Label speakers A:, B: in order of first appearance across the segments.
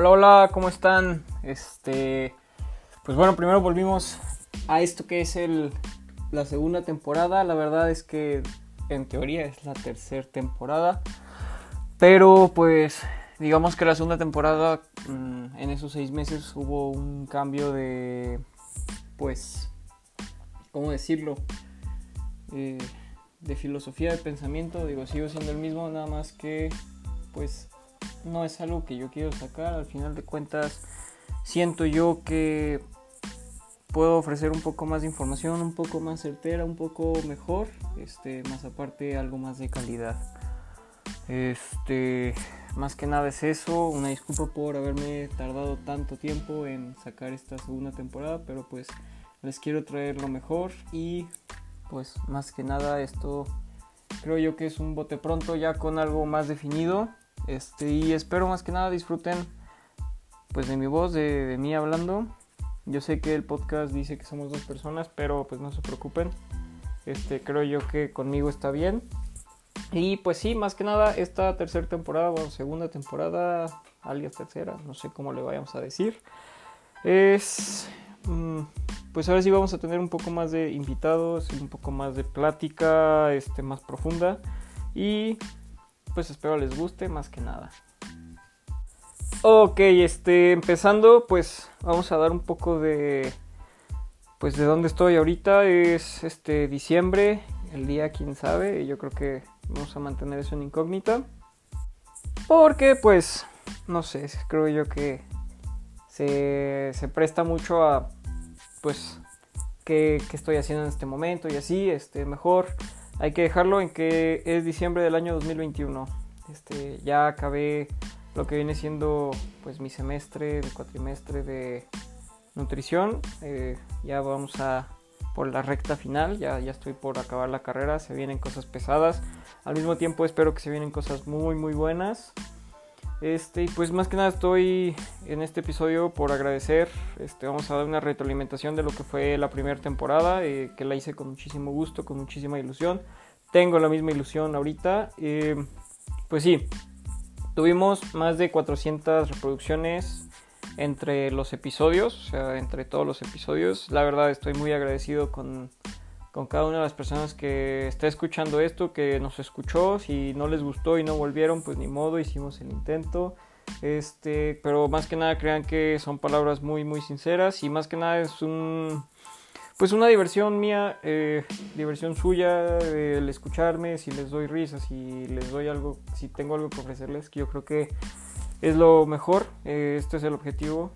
A: Hola, hola, ¿cómo están? Este, pues bueno, primero volvimos a esto que es el, la segunda temporada. La verdad es que en teoría es la tercera temporada. Pero pues digamos que la segunda temporada mm, en esos seis meses hubo un cambio de, pues, ¿cómo decirlo? Eh, de filosofía de pensamiento. Digo, sigo siendo el mismo, nada más que pues no es algo que yo quiero sacar. Al final de cuentas, siento yo que puedo ofrecer un poco más de información, un poco más certera, un poco mejor, este, más aparte algo más de calidad. Este, más que nada es eso, una disculpa por haberme tardado tanto tiempo en sacar esta segunda temporada, pero pues les quiero traer lo mejor y pues más que nada esto creo yo que es un bote pronto ya con algo más definido este, y espero más que nada disfruten pues de mi voz, de, mí hablando. Yo sé que el podcast dice que somos dos personas, pero pues no se preocupen. Este, creo yo que conmigo está bien. Y pues sí, más que nada, esta tercera temporada, o segunda temporada, alias tercera, no sé cómo le vayamos a decir, es. Mm, pues ahora sí vamos a tener un poco más de invitados, un poco más de plática este, más profunda. Y pues espero les guste más que nada. Ok, este, empezando, pues vamos a dar un poco de, pues de dónde estoy ahorita. Es este diciembre, el día quién sabe, y yo creo que vamos a mantener eso en incógnita. Porque, pues, no sé, creo yo que se, se presta mucho a, pues, qué, qué estoy haciendo en este momento y así, este, mejor hay que dejarlo en que es diciembre del año 2021. Este, ya acabé lo que viene siendo pues mi semestre, de cuatrimestre de nutrición. Eh, ya vamos a por la recta final, ya, ya estoy por acabar la carrera, se vienen cosas pesadas. Al mismo tiempo espero que se vienen cosas muy muy buenas. Este, pues más que nada estoy en este episodio por agradecer. Este, vamos a dar una retroalimentación de lo que fue la primera temporada, eh, que la hice con muchísimo gusto, con muchísima ilusión. Tengo la misma ilusión ahorita. Eh, pues sí, tuvimos más de 400 reproducciones entre los episodios, o sea, entre todos los episodios. La verdad estoy muy agradecido con con cada una de las personas que está escuchando esto, que nos escuchó. Si no les gustó y no volvieron, pues ni modo, hicimos el intento. Este, pero más que nada crean que son palabras muy muy sinceras y más que nada es un pues una diversión mía, eh, diversión suya, el escucharme, si les doy risas, si les doy algo, si tengo algo que ofrecerles, que yo creo que es lo mejor. Eh, este es el objetivo,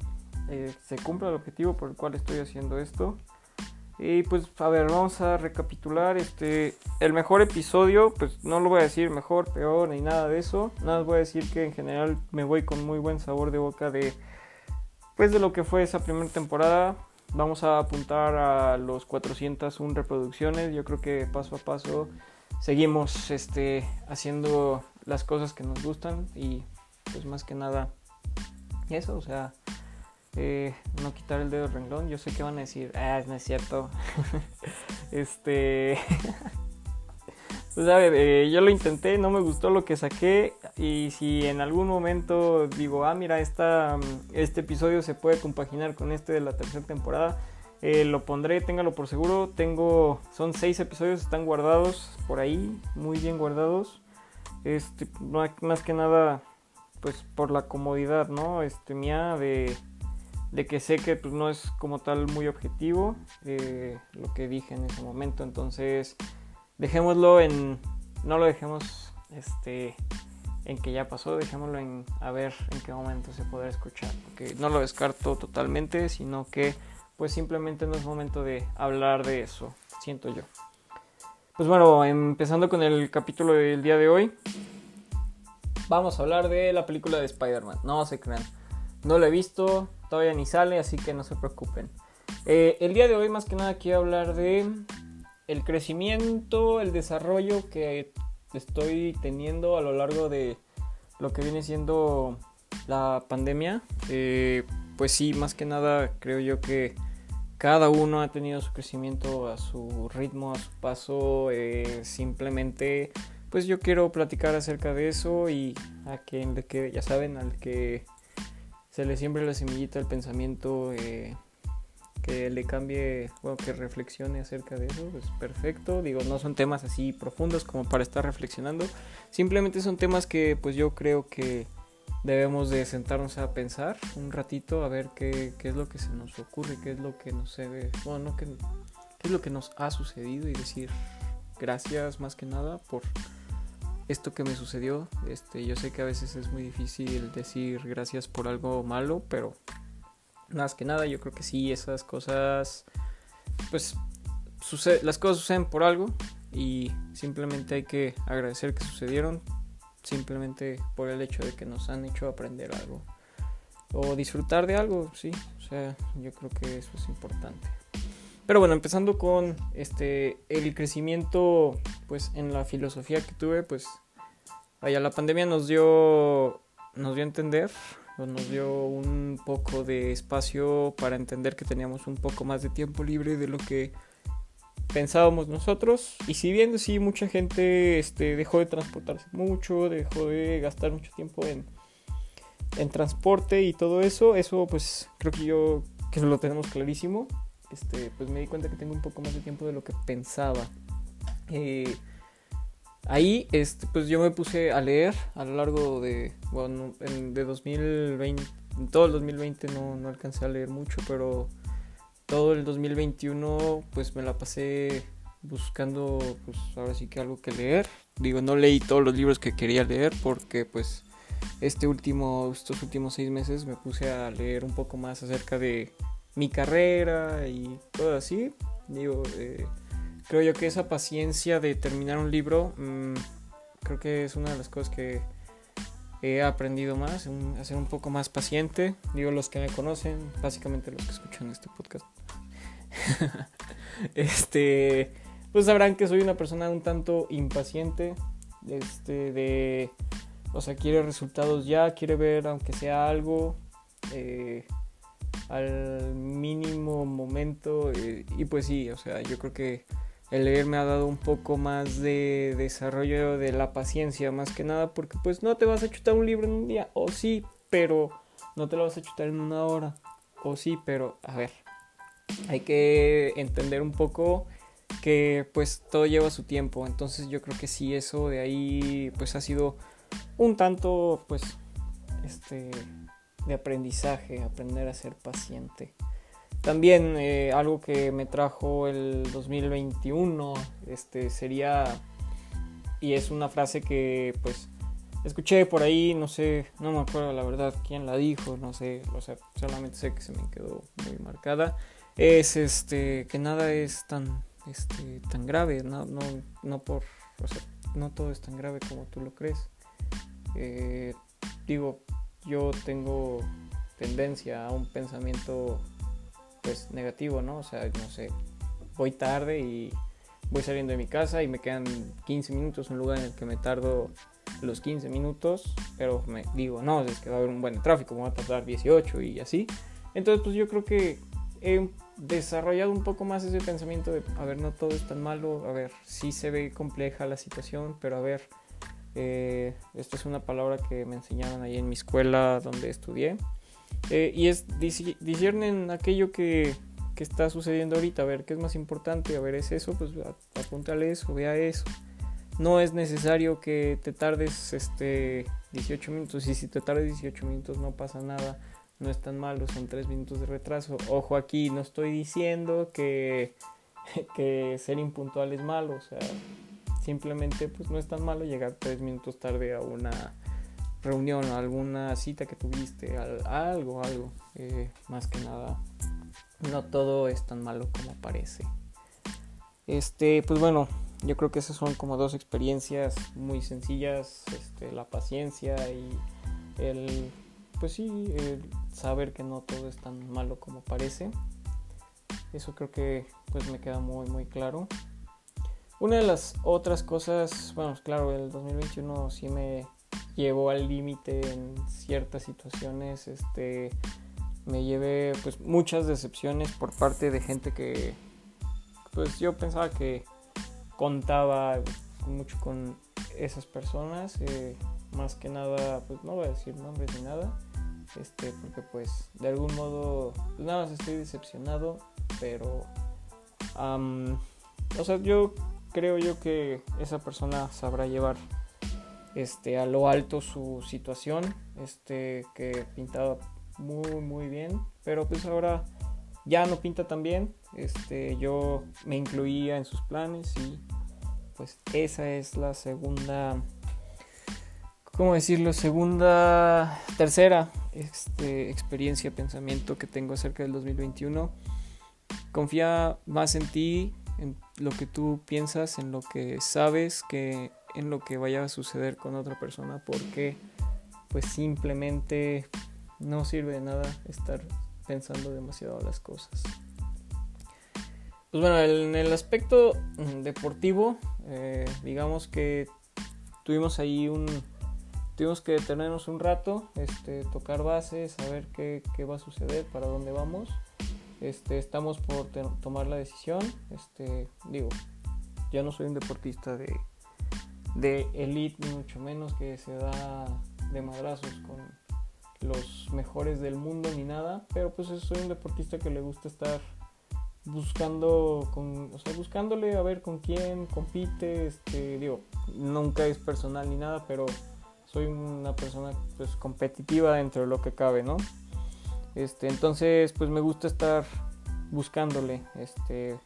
A: eh, se cumple el objetivo por el cual estoy haciendo esto. Y pues a ver, vamos a recapitular este el mejor episodio, pues no lo voy a decir mejor, peor ni nada de eso. Nada voy a decir que en general me voy con muy buen sabor de boca de pues de lo que fue esa primera temporada. Vamos a apuntar a los 401 reproducciones. Yo creo que paso a paso seguimos este haciendo las cosas que nos gustan y pues más que nada eso, o sea, eh, no quitar el dedo renglón. Yo sé que van a decir, ah, no es cierto. este. pues a ver, eh, yo lo intenté, no me gustó lo que saqué. Y si en algún momento digo, ah, mira, esta, este episodio se puede compaginar con este de la tercera temporada, eh, lo pondré, téngalo por seguro. Tengo, son seis episodios, están guardados por ahí, muy bien guardados. Este, más que nada, pues por la comodidad, ¿no? Este, mía de de que sé que pues, no es como tal muy objetivo eh, lo que dije en ese momento. Entonces, dejémoslo en. No lo dejemos este, en que ya pasó, dejémoslo en a ver en qué momento se podrá escuchar. Porque no lo descarto totalmente, sino que pues simplemente no es momento de hablar de eso, siento yo. Pues bueno, empezando con el capítulo del día de hoy, vamos a hablar de la película de Spider-Man. No se crean, no lo he visto, todavía ni sale, así que no se preocupen. Eh, el día de hoy más que nada quiero hablar de el crecimiento, el desarrollo que estoy teniendo a lo largo de lo que viene siendo la pandemia. Eh, pues sí, más que nada creo yo que cada uno ha tenido su crecimiento a su ritmo, a su paso. Eh, simplemente, pues yo quiero platicar acerca de eso y a quien le quede, ya saben, al que se le siembre la semillita del pensamiento, eh, que le cambie, bueno, que reflexione acerca de eso, pues perfecto. Digo, no son temas así profundos como para estar reflexionando, simplemente son temas que pues yo creo que debemos de sentarnos a pensar un ratito a ver qué, qué es lo que se nos ocurre, qué es lo que nos se ve, bueno, no, qué, qué es lo que nos ha sucedido y decir gracias más que nada por esto que me sucedió. Este, yo sé que a veces es muy difícil decir gracias por algo malo, pero más que nada yo creo que sí, esas cosas, pues las cosas suceden por algo y simplemente hay que agradecer que sucedieron, simplemente por el hecho de que nos han hecho aprender algo o disfrutar de algo, sí, o sea, yo creo que eso es importante. Pero bueno, empezando con este el crecimiento pues en la filosofía que tuve, pues vaya, la pandemia nos dio nos dio a entender, nos dio un poco de espacio para entender que teníamos un poco más de tiempo libre de lo que pensábamos nosotros. Y si bien sí mucha gente este, dejó de transportarse mucho, dejó de gastar mucho tiempo en, en transporte y todo eso, eso pues creo que yo que lo tenemos clarísimo este, pues me di cuenta que tengo un poco más de tiempo de lo que pensaba. Eh, ahí, este, pues yo me puse a leer a lo largo de, bueno, de 2020, en todo el 2020 no, no alcancé a leer mucho, pero todo el 2021 pues me la pasé buscando pues ahora sí que algo que leer. Digo, no leí todos los libros que quería leer porque pues este último, estos últimos seis meses me puse a leer un poco más acerca de mi carrera y todo así. Digo, eh, creo yo que esa paciencia de terminar un libro, mm, creo que es una de las cosas que he aprendido más, a ser un poco más paciente. Digo, los que me conocen, básicamente los que escuchan este podcast, este, pues sabrán que soy una persona un tanto impaciente, este, de, o sea, quiere resultados ya, quiere ver aunque sea algo. Eh, al mínimo momento. Eh, y pues sí, o sea, yo creo que el leer me ha dado un poco más de desarrollo de la paciencia, más que nada, porque pues no te vas a chutar un libro en un día, o sí, pero no te lo vas a chutar en una hora, o sí, pero a ver, hay que entender un poco que pues todo lleva su tiempo, entonces yo creo que sí, eso de ahí pues ha sido un tanto pues este de aprendizaje, aprender a ser paciente. También eh, algo que me trajo el 2021 este, sería, y es una frase que pues escuché por ahí, no sé, no me acuerdo la verdad quién la dijo, no sé, o sea, solamente sé que se me quedó muy marcada, es este, que nada es tan, este, tan grave, no, no, no por, o sea, no todo es tan grave como tú lo crees. Eh, digo, yo tengo tendencia a un pensamiento pues negativo, ¿no? O sea, no sé, voy tarde y voy saliendo de mi casa y me quedan 15 minutos, un lugar en el que me tardo los 15 minutos, pero me digo, no, es que va a haber un buen tráfico, me va a tardar 18 y así. Entonces, pues yo creo que he desarrollado un poco más ese pensamiento de, a ver, no todo es tan malo, a ver, sí se ve compleja la situación, pero a ver, eh, esta es una palabra que me enseñaron ahí en mi escuela donde estudié. Eh, y es disciernen aquello que, que, está sucediendo ahorita, a ver qué es más importante, a ver es eso, pues apúntale eso, vea eso. No es necesario que te tardes este 18 minutos y si te tardes 18 minutos no pasa nada, no es tan malo, son 3 minutos de retraso. Ojo aquí, no estoy diciendo que, que ser impuntual es malo, o sea, Simplemente pues no es tan malo llegar tres minutos tarde a una reunión, a alguna cita que tuviste, algo, algo. Eh, más que nada, no todo es tan malo como parece. Este, pues bueno, yo creo que esas son como dos experiencias muy sencillas, este, la paciencia y el, pues sí, el saber que no todo es tan malo como parece. Eso creo que pues me queda muy muy claro. Una de las otras cosas, bueno, claro, el 2021 sí me llevó al límite en ciertas situaciones, este, me llevé pues muchas decepciones por parte de gente que pues yo pensaba que contaba mucho con esas personas, eh, más que nada, pues no voy a decir nombres ni nada, este, porque pues de algún modo, pues nada más estoy decepcionado, pero, o sea, yo creo yo que esa persona sabrá llevar este, a lo alto su situación, este, que pintaba muy, muy bien, pero pues ahora ya no pinta tan bien, este, yo me incluía en sus planes y pues esa es la segunda, ¿cómo decirlo? Segunda, tercera este, experiencia, pensamiento que tengo acerca del 2021. Confía más en ti, en lo que tú piensas, en lo que sabes, que en lo que vaya a suceder con otra persona, porque pues simplemente no sirve de nada estar pensando demasiado las cosas. Pues bueno, en el aspecto mm, deportivo, eh, digamos que tuvimos ahí un... Tuvimos que detenernos un rato, este, tocar bases, saber qué, qué va a suceder, para dónde vamos. Este, estamos por tomar la decisión. Este, digo, ya no soy un deportista de, de elite, ni mucho menos que se da de madrazos con los mejores del mundo ni nada, pero pues soy un deportista que le gusta estar buscando con, o sea, buscándole a ver con quién compite, este, digo, nunca es personal ni nada, pero soy una persona pues competitiva dentro de lo que cabe, ¿no? Este, entonces pues me gusta estar buscándole, este,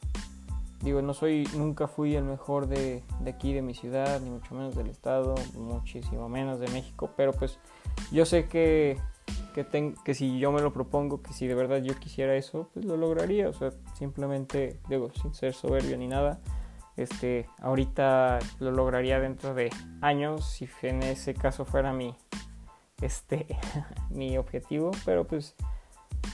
A: digo, no soy, nunca fui el mejor de, de aquí de mi ciudad, ni mucho menos del estado, muchísimo menos de México, pero pues yo sé que que, que si yo me lo propongo, que si de verdad yo quisiera eso, pues lo lograría. O sea, simplemente, digo, sin ser soberbio ni nada, este, ahorita lo lograría dentro de años, si en ese caso fuera mi, este, mi objetivo. Pero pues,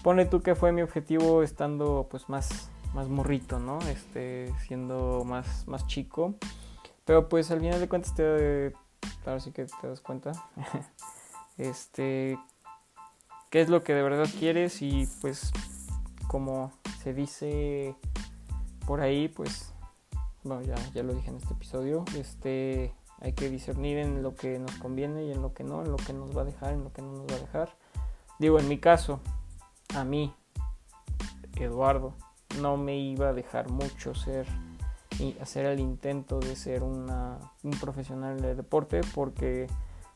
A: pone tú que fue mi objetivo estando pues más, más morrito, ¿no? Este, siendo más, más chico. Pero pues al final de cuentas te, claro sí que te das cuenta. este qué es lo que de verdad quieres y pues como se dice por ahí, pues bueno, ya, ya lo dije en este episodio, este hay que discernir en lo que nos conviene y en lo que no, en lo que nos va a dejar, en lo que no nos va a dejar. Digo, en mi caso, a mí, Eduardo, no me iba a dejar mucho ser y hacer el intento de ser un profesional de deporte porque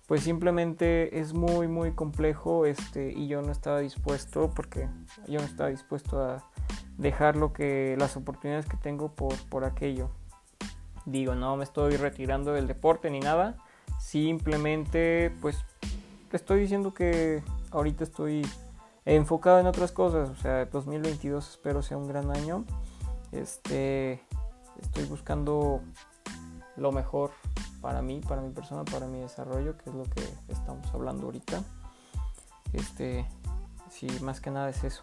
A: pues simplemente es muy muy complejo este y yo no estaba dispuesto porque yo no estaba dispuesto a dejar lo que las oportunidades que tengo por, por aquello. Digo no me estoy retirando del deporte ni nada simplemente pues estoy diciendo que ahorita estoy enfocado en otras cosas o sea 2022 espero sea un gran año este estoy buscando lo mejor para mí, para mi persona, para mi desarrollo, que es lo que estamos hablando ahorita. Este, sí, más que nada es eso,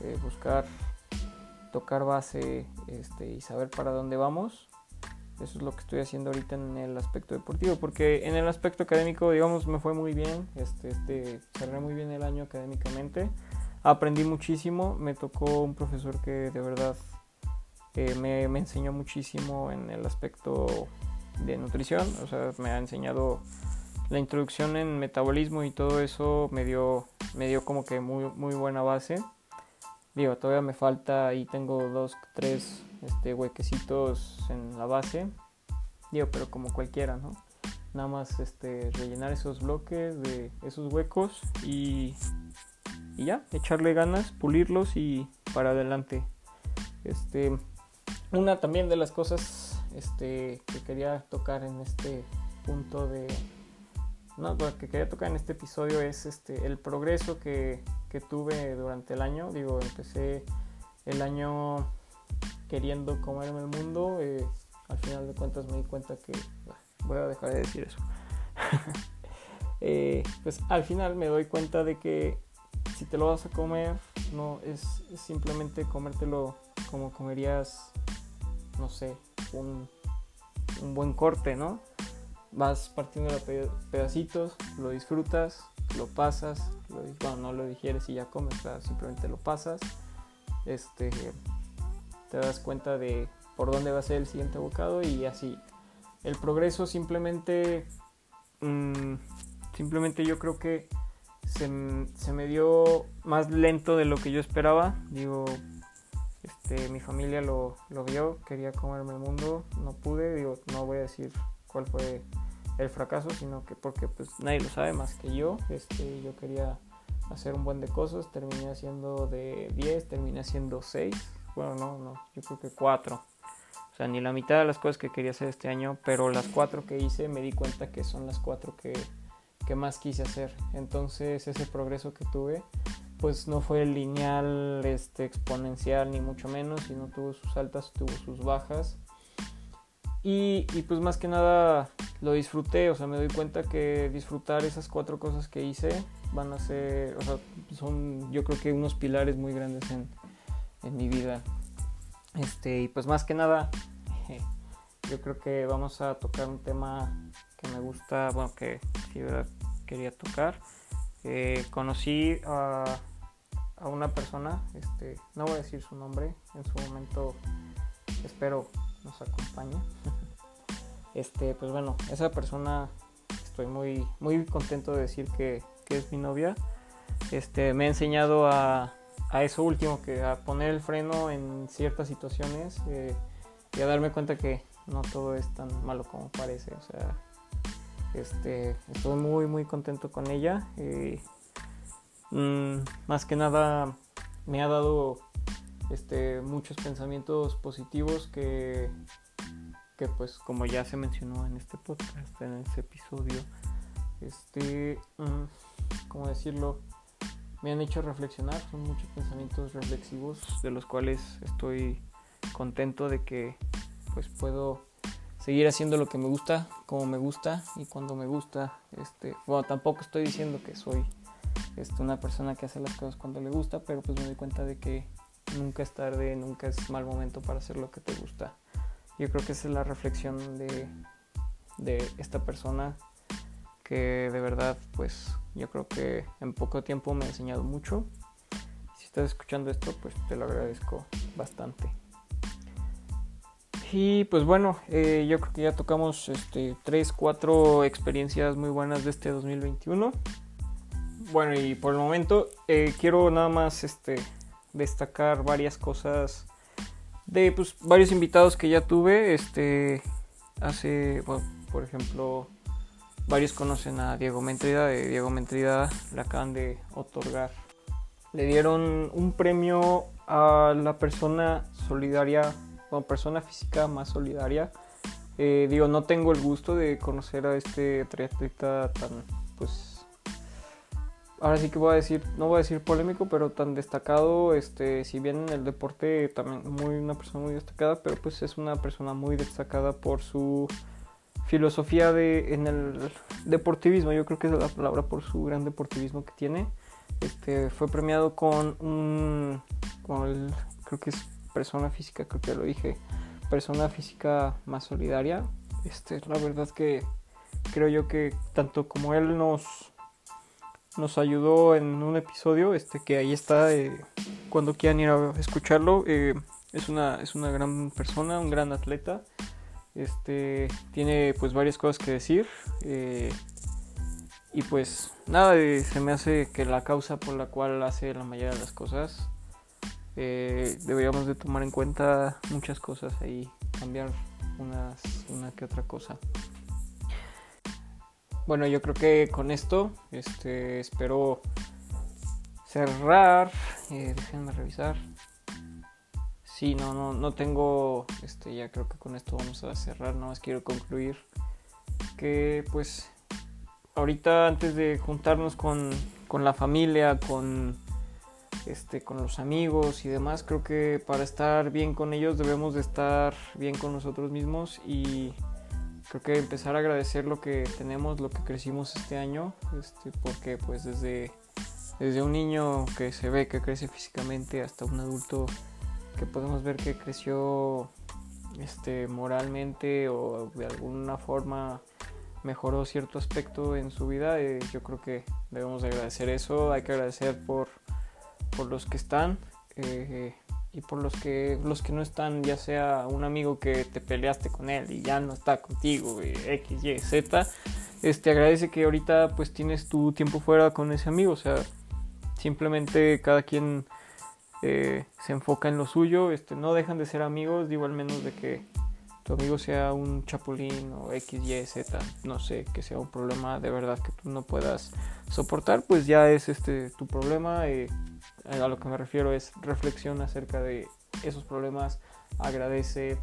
A: eh, buscar, tocar base este, y saber para dónde vamos. Eso es lo que estoy haciendo ahorita en el aspecto deportivo, porque en el aspecto académico, digamos, me fue muy bien, este, este, cerré muy bien el año académicamente, aprendí muchísimo, me tocó un profesor que de verdad eh, me, me enseñó muchísimo en el aspecto de nutrición, o sea, me ha enseñado la introducción en metabolismo y todo eso me dio, me dio como que muy, muy buena base. Digo, todavía me falta y tengo dos, tres este, huequecitos en la base. Digo, pero como cualquiera, ¿no? Nada más este, rellenar esos bloques de esos huecos y, y ya, echarle ganas, pulirlos y para adelante. Este, una también de las cosas este, que quería tocar en este punto de... No, lo que quería tocar en este episodio es este, el progreso que, que tuve durante el año. Digo, empecé el año queriendo comerme el mundo. Eh, al final de cuentas me di cuenta que... Voy a dejar de decir eso. eh, pues al final me doy cuenta de que si te lo vas a comer, no es, simplemente comértelo como comerías, no sé, un, buen corte, ¿no? Vas partiendo pedacitos, lo disfrutas, lo pasas, bueno, no lo digieres y ya comes, simplemente lo pasas, este, te das cuenta de por dónde va a ser el siguiente bocado y así. El progreso simplemente, mm, simplemente yo creo que se, se, me dio más lento de lo que yo esperaba. Digo, este, mi familia lo, lo vio, quería comerme el mundo, no pude. Digo, no voy a decir cuál fue el fracaso, sino que porque pues nadie lo sabe más que yo. Este, yo quería hacer un buen de cosas, terminé haciendo de 10, terminé haciendo 6. Bueno, no, no, yo creo que 4. O sea, ni la mitad de las cosas que quería hacer este año, pero las 4 que hice me di cuenta que son las 4 que, que más quise hacer. Entonces ese progreso que tuve pues no fue lineal, este, exponencial ni mucho menos, sino tuvo sus altas, tuvo sus bajas. Y, y, pues más que nada lo disfruté, o sea, me doy cuenta que disfrutar esas cuatro cosas que hice van a ser, o sea, son yo creo que unos pilares muy grandes en, en mi vida. Este, y pues más que nada, yo creo que vamos a tocar un tema que me gusta, bueno, que sí, verdad, quería tocar. Eh, conocí a, a, una persona, este, no voy a decir su nombre, en su momento espero nos acompañe. Este, pues bueno, esa persona estoy muy, muy contento de decir que, que es mi novia. Este, me ha enseñado a, a, eso último, que a poner el freno en ciertas situaciones eh, y a darme cuenta que no todo es tan malo como parece. O sea, este, estoy muy, muy contento con ella. Eh, mmm, más que nada me ha dado este, muchos pensamientos positivos que, que pues como ya se mencionó en este podcast, en este episodio, este, um, ¿cómo decirlo? Me han hecho reflexionar, son muchos pensamientos reflexivos de los cuales estoy contento de que pues puedo seguir haciendo lo que me gusta, como me gusta y cuando me gusta. Este, bueno, tampoco estoy diciendo que soy este, una persona que hace las cosas cuando le gusta, pero pues me doy cuenta de que nunca es tarde, nunca es mal momento para hacer lo que te gusta. Yo creo que esa es la reflexión de, de esta persona que de verdad pues yo creo que en poco tiempo me ha enseñado mucho. Si estás escuchando esto pues te lo agradezco bastante. Y pues bueno, eh, yo creo que ya tocamos este, 3, 4 experiencias muy buenas de este 2021. Bueno, y por el momento eh, quiero nada más este, destacar varias cosas de pues, varios invitados que ya tuve. Este, hace, por ejemplo, varios conocen a Diego Mentrida. Diego Mentrida le acaban de otorgar. Le dieron un premio a la persona solidaria como persona física más solidaria. Eh, digo, no tengo el gusto de conocer a este triatleta tan, pues, ahora sí que voy a decir, no voy a decir polémico, pero tan destacado, este, si bien en el deporte también muy una persona muy destacada, pero pues es una persona muy destacada por su filosofía de, en el deportivismo, yo creo que es la palabra por su gran deportivismo que tiene. Este, fue premiado con un, con el, creo que es persona física, creo que lo dije, persona física más solidaria. Este, la verdad que creo yo que tanto como él nos, nos ayudó en un episodio, este, que ahí está, eh, cuando quieran ir a escucharlo, eh, es, una, es una gran persona, un gran atleta. Este, tiene pues varias cosas que decir. Eh, y pues nada, se me hace que la causa por la cual hace la mayoría de las cosas eh, deberíamos de tomar en cuenta muchas cosas ahí, cambiar unas, una que otra cosa. Bueno, yo creo que con esto este, espero cerrar. Eh, déjenme revisar. Sí, no, no, no tengo. Este, ya creo que con esto vamos a cerrar. No más quiero concluir que, pues, ahorita antes de juntarnos con, con la familia, con este, con los amigos y demás, creo que para estar bien con ellos debemos de estar bien con nosotros mismos y creo que empezar a agradecer lo que tenemos, lo que crecimos este año, este, porque pues desde, desde un niño que se ve que crece físicamente hasta un adulto que podemos ver que creció este, moralmente o de alguna forma mejoró cierto aspecto en su vida, eh, yo creo que debemos de agradecer eso, hay que agradecer por por los que están eh, y por los que los que no están, ya sea un amigo que te peleaste con él y ya no está contigo, X, Y, Z. este, agradece que ahorita pues tienes tu tiempo fuera con ese amigo, o sea, simplemente cada quien eh, se enfoca en lo suyo, este, no dejan de ser amigos, digo al menos de que tu amigo sea un chapulín o X, Y, Z, no sé, que sea un problema de verdad que tú no puedas soportar, pues ya es este tu problema. Eh, a lo que me refiero es reflexión acerca de esos problemas, agradece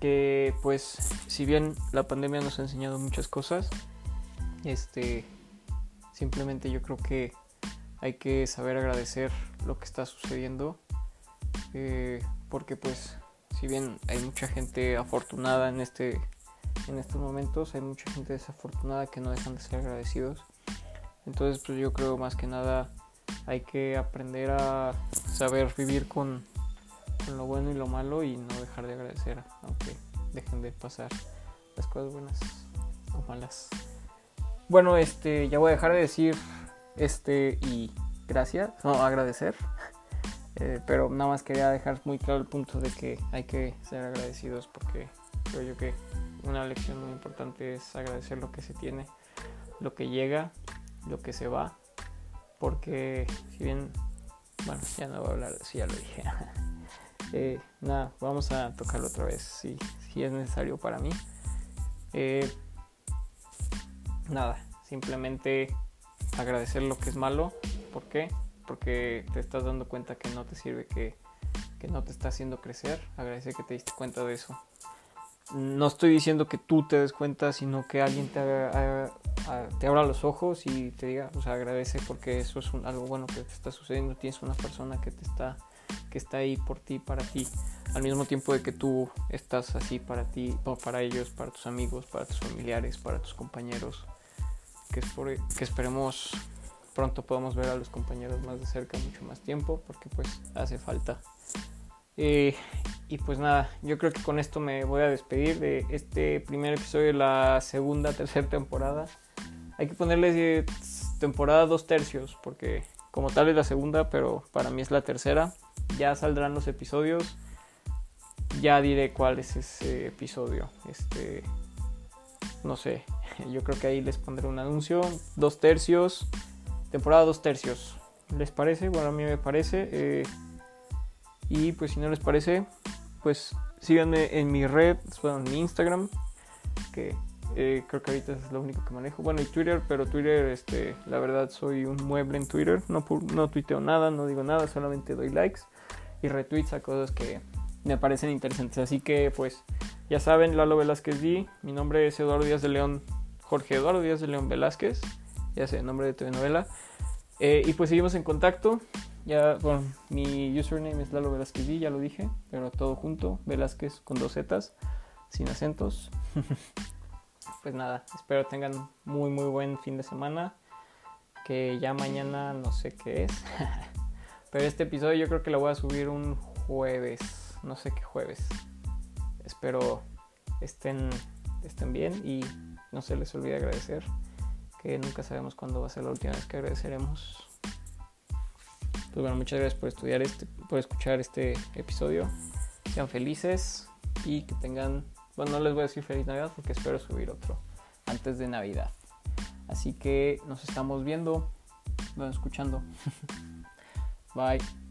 A: que pues si bien la pandemia nos ha enseñado muchas cosas, este simplemente yo creo que hay que saber agradecer lo que está sucediendo eh, porque pues si bien hay mucha gente afortunada en este en estos momentos hay mucha gente desafortunada que no dejan de ser agradecidos. Entonces pues yo creo más que nada hay que aprender a saber vivir con, con lo bueno y lo malo y no dejar de agradecer aunque dejen de pasar las cosas buenas o malas. Bueno este ya voy a dejar de decir este y gracias no agradecer eh, pero nada más quería dejar muy claro el punto de que hay que ser agradecidos porque creo yo que una lección muy importante es agradecer lo que se tiene, lo que llega, lo que se va, porque si bien, bueno, ya no voy a hablar, si ya lo dije. eh, nada, vamos a tocarlo otra vez si, si es necesario para mí. Eh, nada, simplemente agradecer lo que es malo. ¿Por qué? porque te estás dando cuenta que no te sirve, que, no te está haciendo crecer. Agradece que te diste cuenta de eso. No estoy diciendo que tú te des cuenta, sino que alguien te, te abra los ojos y te diga, o sea, agradece porque eso es algo bueno que te está sucediendo. Tienes una persona que te está, que está ahí por ti, para ti, al mismo tiempo de que tú estás así para ti, para ellos, para tus amigos, para tus familiares, para tus compañeros. Que, esperemos pronto podamos ver a los compañeros más de cerca mucho más tiempo porque pues hace falta. Eh, y pues nada, yo creo que con esto me voy a despedir de este primer episodio de la segunda, tercera temporada. Hay que ponerle temporada dos tercios porque como tal es la segunda, pero para mí es la tercera. Ya saldrán los episodios. Ya diré cuál es ese episodio. Este, no sé, yo creo que ahí les pondré un anuncio. Dos tercios temporada dos tercios. ¿Les parece? Bueno, a mí me parece. Eh, y pues si no les parece, pues síganme en mi red, bueno, en mi Instagram, que eh, creo que ahorita es lo único que manejo. Bueno, y Twitter, pero Twitter, este, la verdad soy un mueble en Twitter. No, no tuiteo nada, no digo nada, solamente doy likes y retweets a cosas que me parecen interesantes. Así que pues ya saben, Lalo Velázquez D. Mi nombre es Eduardo Díaz de León, Jorge Eduardo Díaz de León Velázquez ya sé, nombre de telenovela. Eh, y pues seguimos en contacto. Ya, bueno, mi username es Lalo Velázquez ya lo dije, pero todo junto, Velázquez con dos Zetas, sin acentos. pues nada, espero tengan muy muy buen fin de semana. Que ya mañana no sé qué es. pero este episodio yo creo que lo voy a subir un jueves. No sé qué jueves. Espero estén, estén bien y no se les olvide agradecer nunca sabemos cuándo va a ser la última vez que agradeceremos. Pues bueno, muchas gracias por estudiar este, por escuchar este episodio. Sean felices y que tengan, bueno, no les voy a decir feliz Navidad porque espero subir otro antes de Navidad. Así que nos estamos viendo, bueno, escuchando. Bye.